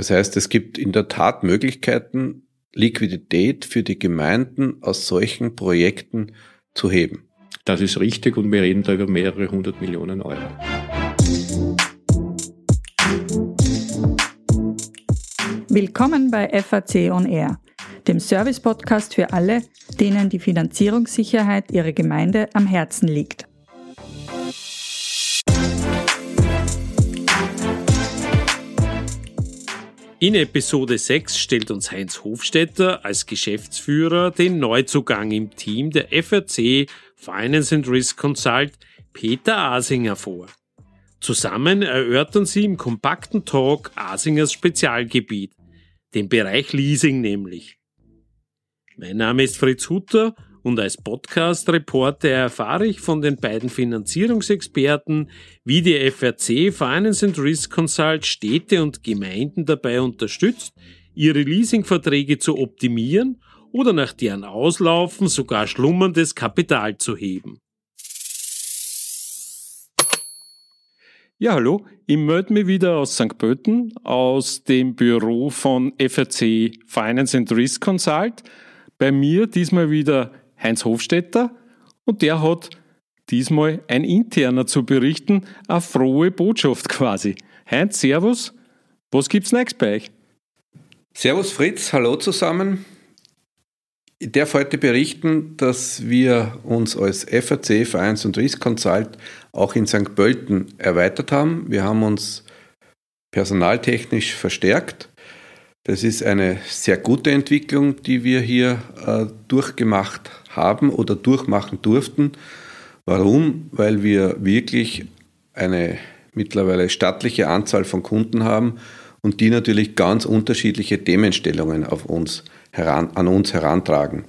Das heißt, es gibt in der Tat Möglichkeiten, Liquidität für die Gemeinden aus solchen Projekten zu heben. Das ist richtig und wir reden da über mehrere hundert Millionen Euro. Willkommen bei FAC On Air, dem Service-Podcast für alle, denen die Finanzierungssicherheit ihrer Gemeinde am Herzen liegt. In Episode 6 stellt uns Heinz Hofstetter als Geschäftsführer den Neuzugang im Team der FRC Finance and Risk Consult Peter Asinger vor. Zusammen erörtern sie im kompakten Talk Asingers Spezialgebiet, den Bereich Leasing nämlich. Mein Name ist Fritz Hutter und als Podcast-Reporter erfahre ich von den beiden Finanzierungsexperten, wie die FRC Finance and Risk Consult Städte und Gemeinden dabei unterstützt, ihre Leasingverträge zu optimieren oder nach deren Auslaufen sogar schlummerndes Kapital zu heben. Ja, hallo, ich melde mich wieder aus St. Pölten, aus dem Büro von FRC Finance and Risk Consult. Bei mir diesmal wieder Heinz Hofstetter und der hat diesmal ein interner zu berichten, eine frohe Botschaft quasi. Heinz, Servus, was gibt's next bei euch? Servus Fritz, hallo zusammen. Ich darf heute berichten, dass wir uns als FAC Finance und Risk Consult auch in St. Pölten erweitert haben. Wir haben uns personaltechnisch verstärkt. Das ist eine sehr gute Entwicklung, die wir hier äh, durchgemacht haben oder durchmachen durften. Warum? Weil wir wirklich eine mittlerweile stattliche Anzahl von Kunden haben und die natürlich ganz unterschiedliche Themenstellungen auf uns heran, an uns herantragen.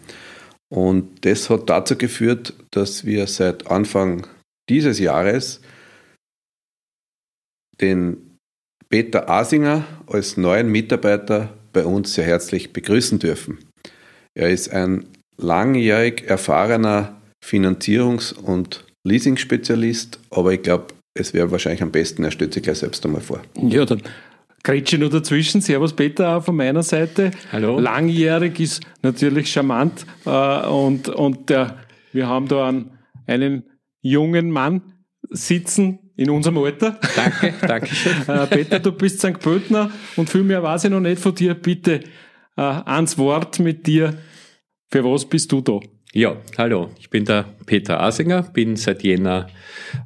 Und das hat dazu geführt, dass wir seit Anfang dieses Jahres den Peter Asinger als neuen Mitarbeiter bei uns sehr herzlich begrüßen dürfen. Er ist ein langjährig erfahrener Finanzierungs- und Leasing-Spezialist, aber ich glaube, es wäre wahrscheinlich am besten, er stellt sich gleich selbst einmal vor. Ja, dann Grätsche nur dazwischen. Servus Peter auch von meiner Seite. Hallo. Langjährig ist natürlich charmant äh, und, und der, wir haben da einen, einen jungen Mann sitzen in unserem Alter. Danke, danke schön. äh, Peter, du bist St. Pöltner und viel mehr weiß ich noch nicht von dir. Bitte äh, ans Wort mit dir. Für was bist du da? Ja, hallo, ich bin der Peter Asinger, bin seit Jänner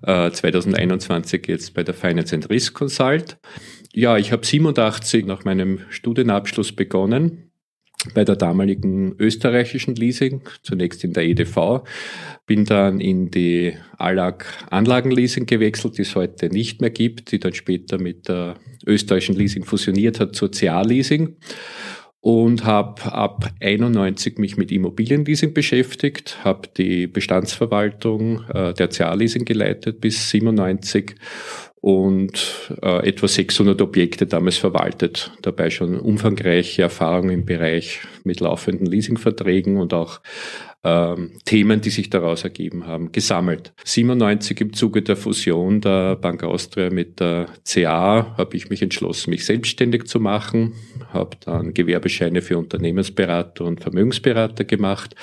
äh, 2021 jetzt bei der Finance and Risk Consult. Ja, ich habe 87 nach meinem Studienabschluss begonnen bei der damaligen österreichischen Leasing, zunächst in der EDV, bin dann in die Allag Anlagenleasing gewechselt, die es heute nicht mehr gibt, die dann später mit der österreichischen Leasing fusioniert hat zur CA Leasing und habe ab 91 mich mit Immobilienleasing beschäftigt, habe die Bestandsverwaltung äh, der Leasing geleitet bis 97 und äh, etwa 600 Objekte damals verwaltet. Dabei schon umfangreiche Erfahrungen im Bereich mit laufenden Leasingverträgen und auch Themen, die sich daraus ergeben haben, gesammelt. 97 im Zuge der Fusion der Bank Austria mit der CA habe ich mich entschlossen, mich selbstständig zu machen, habe dann Gewerbescheine für Unternehmensberater und Vermögensberater gemacht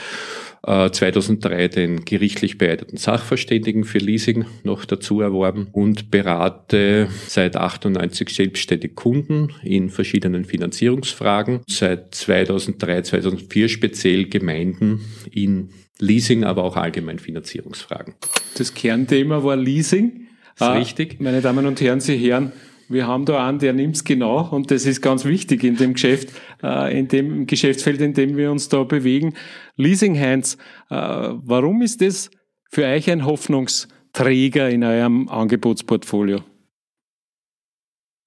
2003 äh, den gerichtlich beeideten Sachverständigen für Leasing noch dazu erworben und berate seit 98 selbstständig Kunden in verschiedenen Finanzierungsfragen. Seit 2003, 2004 speziell Gemeinden in Leasing, aber auch allgemein Finanzierungsfragen. Das Kernthema war Leasing. Ist richtig. Meine Damen und Herren, Sie hören, wir haben da einen, der nimmt's genau und das ist ganz wichtig in dem Geschäft, äh, in dem Geschäftsfeld, in dem wir uns da bewegen. Leasing Hands, äh, warum ist das für euch ein Hoffnungsträger in eurem Angebotsportfolio?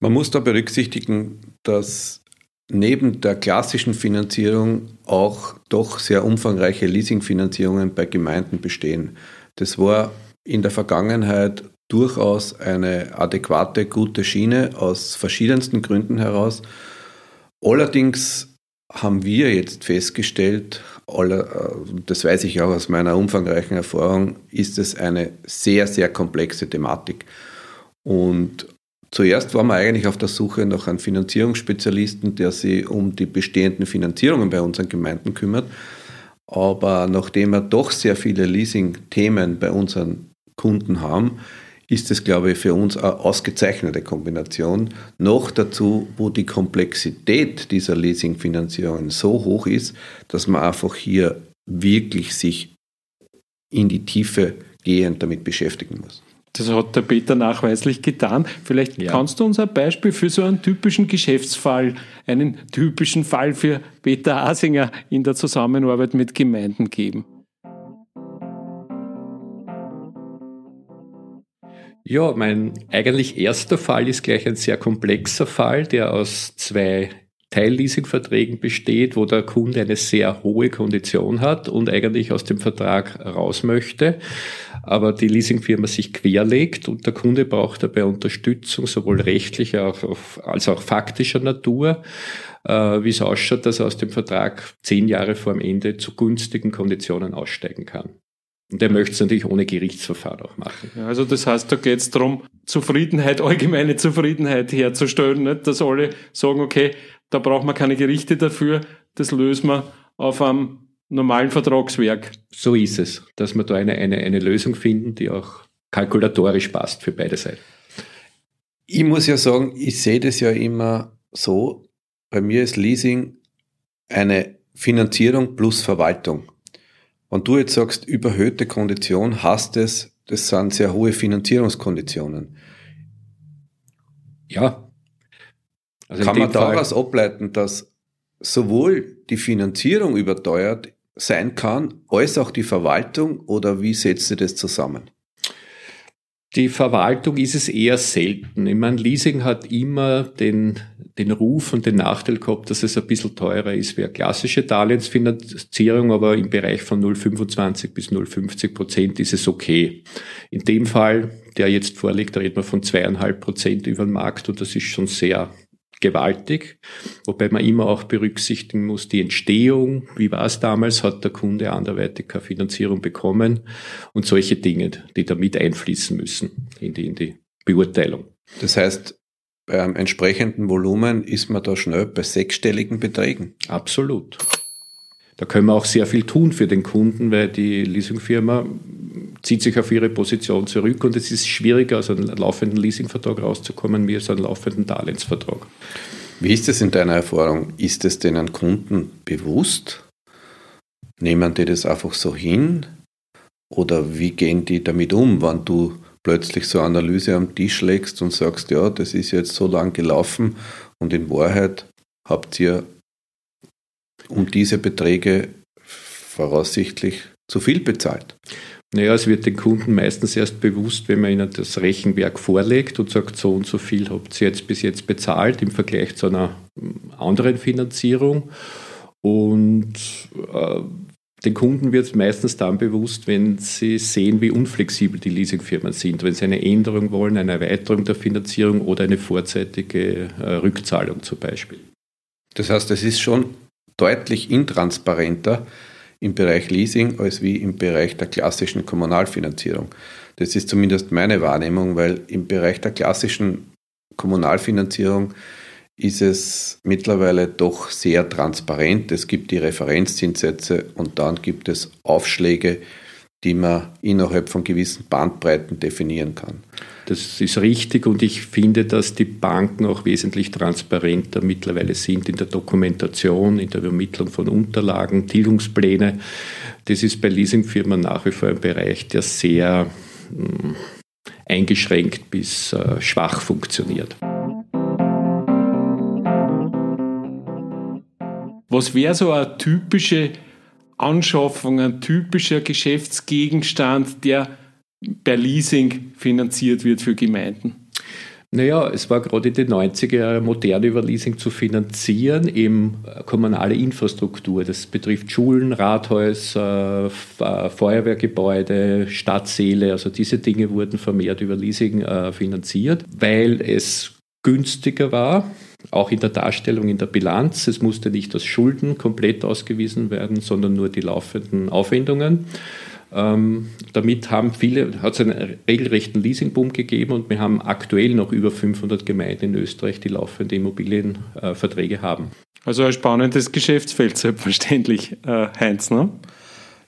Man muss da berücksichtigen, dass neben der klassischen Finanzierung auch doch sehr umfangreiche Leasingfinanzierungen bei Gemeinden bestehen. Das war in der Vergangenheit durchaus eine adäquate, gute Schiene aus verschiedensten Gründen heraus. Allerdings haben wir jetzt festgestellt, das weiß ich auch aus meiner umfangreichen Erfahrung, ist es eine sehr, sehr komplexe Thematik. Und zuerst waren wir eigentlich auf der Suche nach einem Finanzierungsspezialisten, der sich um die bestehenden Finanzierungen bei unseren Gemeinden kümmert. Aber nachdem wir doch sehr viele Leasing-Themen bei unseren Kunden haben, ist es, glaube ich, für uns eine ausgezeichnete Kombination. Noch dazu, wo die Komplexität dieser Leasingfinanzierungen so hoch ist, dass man einfach hier wirklich sich in die Tiefe gehend damit beschäftigen muss. Das hat der Peter nachweislich getan. Vielleicht ja. kannst du uns ein Beispiel für so einen typischen Geschäftsfall, einen typischen Fall für Peter Asinger in der Zusammenarbeit mit Gemeinden geben. Ja, mein eigentlich erster Fall ist gleich ein sehr komplexer Fall, der aus zwei Teilleasingverträgen besteht, wo der Kunde eine sehr hohe Kondition hat und eigentlich aus dem Vertrag raus möchte, aber die Leasingfirma sich querlegt und der Kunde braucht dabei Unterstützung, sowohl rechtlicher als auch faktischer Natur, äh, wie es ausschaut, dass er aus dem Vertrag zehn Jahre vor dem Ende zu günstigen Konditionen aussteigen kann. Und er möchte es natürlich ohne Gerichtsverfahren auch machen. Ja, also das heißt, da geht es darum, Zufriedenheit, allgemeine Zufriedenheit herzustellen, nicht? dass alle sagen, okay, da braucht man keine Gerichte dafür, das lösen wir auf einem normalen Vertragswerk. So ist es, dass wir da eine, eine, eine Lösung finden, die auch kalkulatorisch passt für beide Seiten. Ich muss ja sagen, ich sehe das ja immer so, bei mir ist Leasing eine Finanzierung plus Verwaltung. Wenn du jetzt sagst, überhöhte Kondition, hast es, das sind sehr hohe Finanzierungskonditionen. Ja. Also Kann man daraus ableiten, dass sowohl die Finanzierung überteuert sein kann, als auch die Verwaltung oder wie setzt ihr das zusammen? Die Verwaltung ist es eher selten. Ich meine, Leasing hat immer den, den Ruf und den Nachteil gehabt, dass es ein bisschen teurer ist wie eine klassische Darlehensfinanzierung, aber im Bereich von 0,25 bis 0,50 Prozent ist es okay. In dem Fall, der jetzt vorliegt, da reden wir von zweieinhalb Prozent über den Markt und das ist schon sehr gewaltig, wobei man immer auch berücksichtigen muss, die Entstehung, wie war es damals, hat der Kunde anderweitig keine Finanzierung bekommen und solche Dinge, die da mit einfließen müssen in die, in die Beurteilung. Das heißt, beim entsprechenden Volumen ist man da schnell bei sechsstelligen Beträgen. Absolut. Da können wir auch sehr viel tun für den Kunden, weil die Leasingfirma zieht sich auf ihre Position zurück und es ist schwieriger, aus einem laufenden Leasingvertrag rauszukommen, wie aus einem laufenden Darlehensvertrag. Wie ist es in deiner Erfahrung? Ist es den Kunden bewusst? Nehmen die das einfach so hin? Oder wie gehen die damit um, wenn du plötzlich so eine Analyse am Tisch legst und sagst, ja, das ist jetzt so lang gelaufen und in Wahrheit habt ihr um diese Beträge voraussichtlich zu viel bezahlt? Naja, es wird den Kunden meistens erst bewusst, wenn man ihnen das Rechenwerk vorlegt und sagt, so und so viel habt ihr jetzt bis jetzt bezahlt im Vergleich zu einer anderen Finanzierung. Und äh, den Kunden wird es meistens dann bewusst, wenn sie sehen, wie unflexibel die Leasingfirmen sind, wenn sie eine Änderung wollen, eine Erweiterung der Finanzierung oder eine vorzeitige äh, Rückzahlung zum Beispiel. Das heißt, es ist schon deutlich intransparenter im Bereich Leasing als wie im Bereich der klassischen Kommunalfinanzierung. Das ist zumindest meine Wahrnehmung, weil im Bereich der klassischen Kommunalfinanzierung ist es mittlerweile doch sehr transparent. Es gibt die Referenzzinssätze und dann gibt es Aufschläge, die man innerhalb von gewissen Bandbreiten definieren kann. Das ist richtig und ich finde, dass die Banken auch wesentlich transparenter mittlerweile sind in der Dokumentation, in der Übermittlung von Unterlagen, Tilgungspläne. Das ist bei Leasingfirmen nach wie vor ein Bereich, der sehr hm, eingeschränkt bis äh, schwach funktioniert. Was wäre so eine typische Anschaffung, ein typischer Geschäftsgegenstand, der per Leasing finanziert wird für Gemeinden? Naja, es war gerade in den 90er Jahren modern über Leasing zu finanzieren, eben kommunale Infrastruktur. Das betrifft Schulen, Rathäuser, Feuerwehrgebäude, Stadtsäle. Also diese Dinge wurden vermehrt über Leasing äh, finanziert, weil es günstiger war, auch in der Darstellung in der Bilanz. Es musste nicht das Schulden komplett ausgewiesen werden, sondern nur die laufenden Aufwendungen. Ähm, damit haben viele, hat es einen regelrechten Leasingboom gegeben und wir haben aktuell noch über 500 Gemeinden in Österreich, die laufende Immobilienverträge äh, haben. Also ein spannendes Geschäftsfeld, selbstverständlich, äh, Heinz, ne?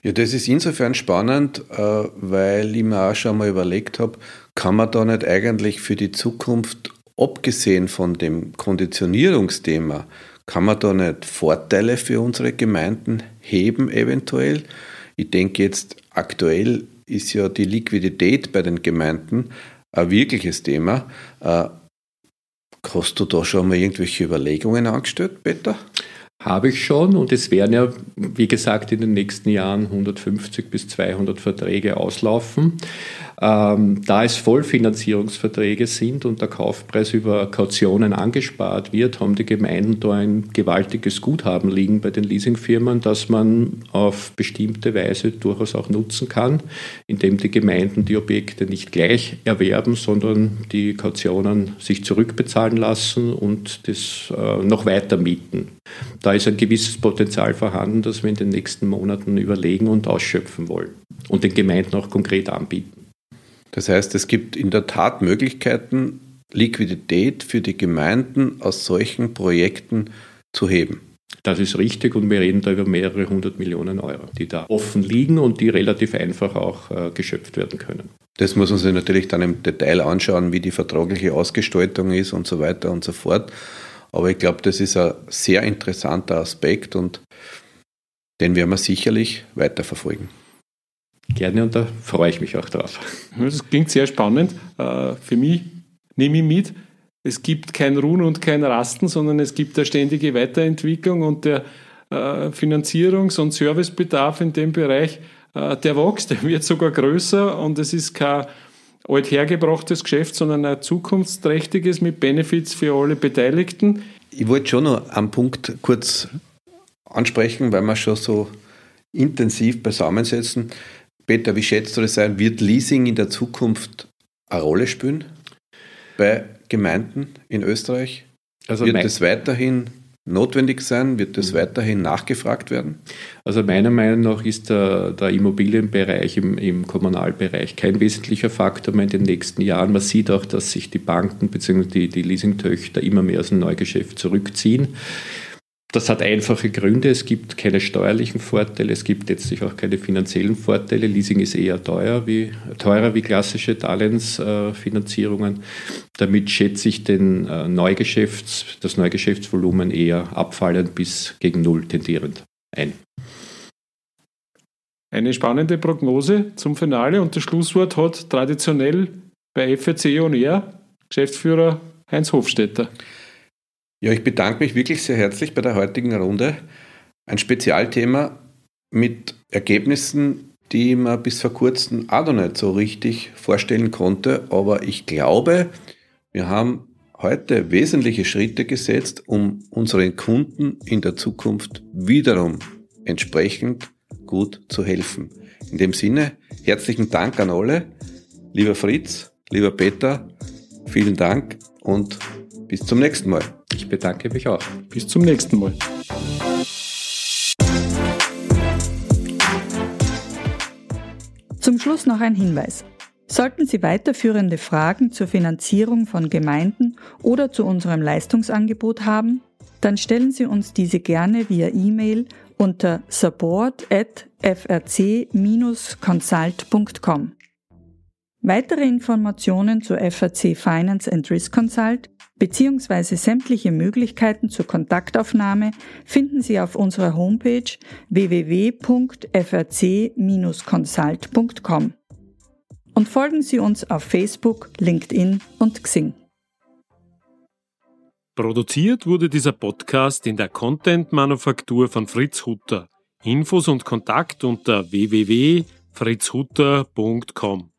Ja, das ist insofern spannend, äh, weil ich mir auch schon mal überlegt habe, kann man da nicht eigentlich für die Zukunft, abgesehen von dem Konditionierungsthema, kann man da nicht Vorteile für unsere Gemeinden heben eventuell? Ich denke jetzt aktuell ist ja die Liquidität bei den Gemeinden ein wirkliches Thema. Äh, hast du da schon mal irgendwelche Überlegungen angestellt, Peter? Habe ich schon und es werden ja, wie gesagt, in den nächsten Jahren 150 bis 200 Verträge auslaufen. Ähm, da es Vollfinanzierungsverträge sind und der Kaufpreis über Kautionen angespart wird, haben die Gemeinden da ein gewaltiges Guthaben liegen bei den Leasingfirmen, das man auf bestimmte Weise durchaus auch nutzen kann, indem die Gemeinden die Objekte nicht gleich erwerben, sondern die Kautionen sich zurückbezahlen lassen und das äh, noch weiter mieten. Da ist ein gewisses Potenzial vorhanden, das wir in den nächsten Monaten überlegen und ausschöpfen wollen und den Gemeinden auch konkret anbieten. Das heißt, es gibt in der Tat Möglichkeiten, Liquidität für die Gemeinden aus solchen Projekten zu heben. Das ist richtig und wir reden da über mehrere hundert Millionen Euro, die da offen liegen und die relativ einfach auch äh, geschöpft werden können. Das muss man sich natürlich dann im Detail anschauen, wie die vertragliche Ausgestaltung ist und so weiter und so fort. Aber ich glaube, das ist ein sehr interessanter Aspekt und den werden wir sicherlich weiterverfolgen. Gerne und da freue ich mich auch drauf. Das klingt sehr spannend. Äh, für mich nehme ich mit, es gibt kein Ruhen und kein Rasten, sondern es gibt eine ständige Weiterentwicklung und der äh, Finanzierungs- und Servicebedarf in dem Bereich, äh, der wächst, der wird sogar größer und es ist kein althergebrachtes Geschäft, sondern ein zukunftsträchtiges mit Benefits für alle Beteiligten. Ich wollte schon noch einen Punkt kurz ansprechen, weil wir schon so intensiv beisammensetzen. Peter, wie schätzt du das ein? Wird Leasing in der Zukunft eine Rolle spielen bei Gemeinden in Österreich? Also wird es weiterhin notwendig sein? Wird es mhm. weiterhin nachgefragt werden? Also meiner Meinung nach ist der, der Immobilienbereich im, im, Kommunalbereich kein wesentlicher Faktor mehr in den nächsten Jahren. Man sieht auch, dass sich die Banken bzw. die, die Leasingtöchter immer mehr aus dem Neugeschäft zurückziehen. Das hat einfache Gründe. Es gibt keine steuerlichen Vorteile, es gibt letztlich auch keine finanziellen Vorteile. Leasing ist eher teuer wie, teurer wie klassische Darlehensfinanzierungen. Damit schätze ich den äh, Neugeschäfts-, das Neugeschäftsvolumen eher abfallend bis gegen Null tendierend ein. Eine spannende Prognose zum Finale und das Schlusswort hat traditionell bei FEC und er Geschäftsführer Heinz Hofstetter. Ja, ich bedanke mich wirklich sehr herzlich bei der heutigen Runde. Ein Spezialthema mit Ergebnissen, die man bis vor kurzem auch noch nicht so richtig vorstellen konnte. Aber ich glaube, wir haben heute wesentliche Schritte gesetzt, um unseren Kunden in der Zukunft wiederum entsprechend gut zu helfen. In dem Sinne, herzlichen Dank an alle. Lieber Fritz, lieber Peter, vielen Dank und bis zum nächsten Mal. Ich bedanke mich auch. Bis zum nächsten Mal. Zum Schluss noch ein Hinweis. Sollten Sie weiterführende Fragen zur Finanzierung von Gemeinden oder zu unserem Leistungsangebot haben, dann stellen Sie uns diese gerne via E-Mail unter support at frc-consult.com. Weitere Informationen zu FRC Finance and Risk Consult beziehungsweise sämtliche Möglichkeiten zur Kontaktaufnahme finden Sie auf unserer Homepage www.frc-consult.com und folgen Sie uns auf Facebook, LinkedIn und Xing. Produziert wurde dieser Podcast in der Content-Manufaktur von Fritz Hutter. Infos und Kontakt unter www.fritzhutter.com.